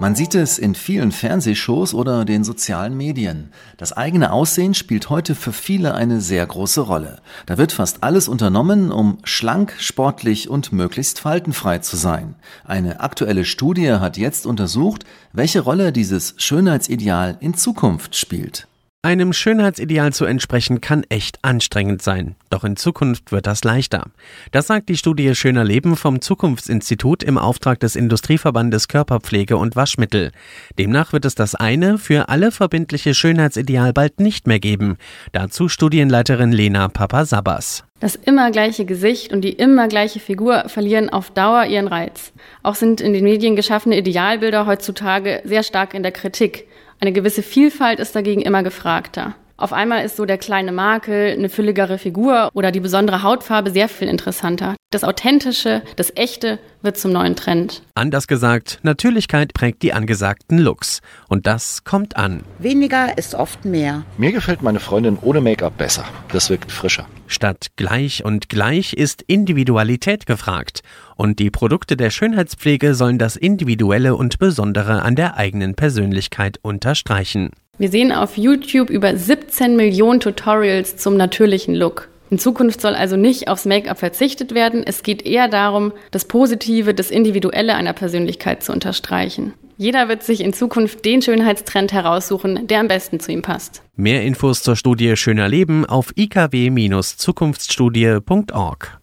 Man sieht es in vielen Fernsehshows oder den sozialen Medien. Das eigene Aussehen spielt heute für viele eine sehr große Rolle. Da wird fast alles unternommen, um schlank, sportlich und möglichst faltenfrei zu sein. Eine aktuelle Studie hat jetzt untersucht, welche Rolle dieses Schönheitsideal in Zukunft spielt. Einem Schönheitsideal zu entsprechen kann echt anstrengend sein. Doch in Zukunft wird das leichter. Das sagt die Studie Schöner Leben vom Zukunftsinstitut im Auftrag des Industrieverbandes Körperpflege und Waschmittel. Demnach wird es das eine für alle verbindliche Schönheitsideal bald nicht mehr geben. Dazu Studienleiterin Lena Papasabas. Das immer gleiche Gesicht und die immer gleiche Figur verlieren auf Dauer ihren Reiz. Auch sind in den Medien geschaffene Idealbilder heutzutage sehr stark in der Kritik. Eine gewisse Vielfalt ist dagegen immer gefragter. Auf einmal ist so der kleine Makel, eine fülligere Figur oder die besondere Hautfarbe sehr viel interessanter. Das Authentische, das Echte wird zum neuen Trend. Anders gesagt, Natürlichkeit prägt die angesagten Looks. Und das kommt an. Weniger ist oft mehr. Mir gefällt meine Freundin ohne Make-up besser. Das wirkt frischer. Statt gleich und gleich ist Individualität gefragt. Und die Produkte der Schönheitspflege sollen das Individuelle und Besondere an der eigenen Persönlichkeit unterstreichen. Wir sehen auf YouTube über 17 Millionen Tutorials zum natürlichen Look. In Zukunft soll also nicht aufs Make-up verzichtet werden. Es geht eher darum, das Positive, das Individuelle einer Persönlichkeit zu unterstreichen. Jeder wird sich in Zukunft den Schönheitstrend heraussuchen, der am besten zu ihm passt. Mehr Infos zur Studie Schöner Leben auf ikw-zukunftsstudie.org.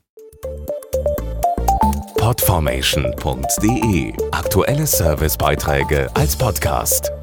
Podformation.de Aktuelle Servicebeiträge als Podcast.